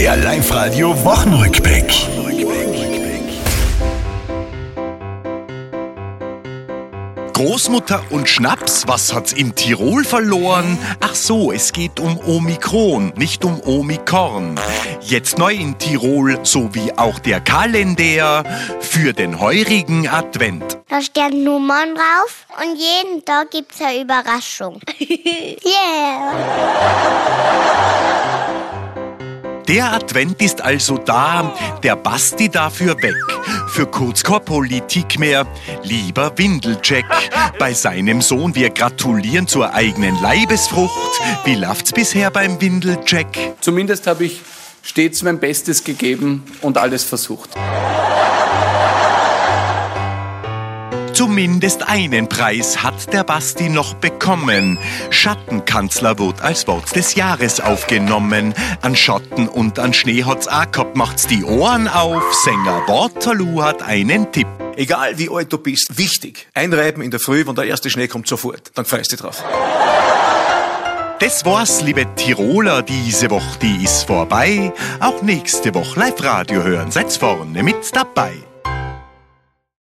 Der Live-Radio Wochenrückblick. Großmutter und Schnaps, was hat's in Tirol verloren? Ach so, es geht um Omikron, nicht um Omikorn. Jetzt neu in Tirol, so wie auch der Kalender für den heurigen Advent. Da stehen Nummern drauf und jeden Tag gibt's eine Überraschung. yeah! Der Advent ist also da, der Basti dafür weg. Für kurz keine Politik mehr, lieber Windelcheck. Bei seinem Sohn, wir gratulieren zur eigenen Leibesfrucht. Wie läuft's bisher beim Windelcheck? Zumindest habe ich stets mein Bestes gegeben und alles versucht. Zumindest einen Preis hat der Basti noch bekommen. Schattenkanzler wird als Wort des Jahres aufgenommen. An Schatten und an Schnee hat's auch gehabt, macht's die Ohren auf. Sänger Waterloo hat einen Tipp. Egal wie alt du bist, wichtig. Einreiben in der Früh, wenn der erste Schnee kommt, sofort. Dann freust du dich drauf. Das war's, liebe Tiroler, diese Woche, die ist vorbei. Auch nächste Woche Live-Radio hören, seid vorne mit dabei.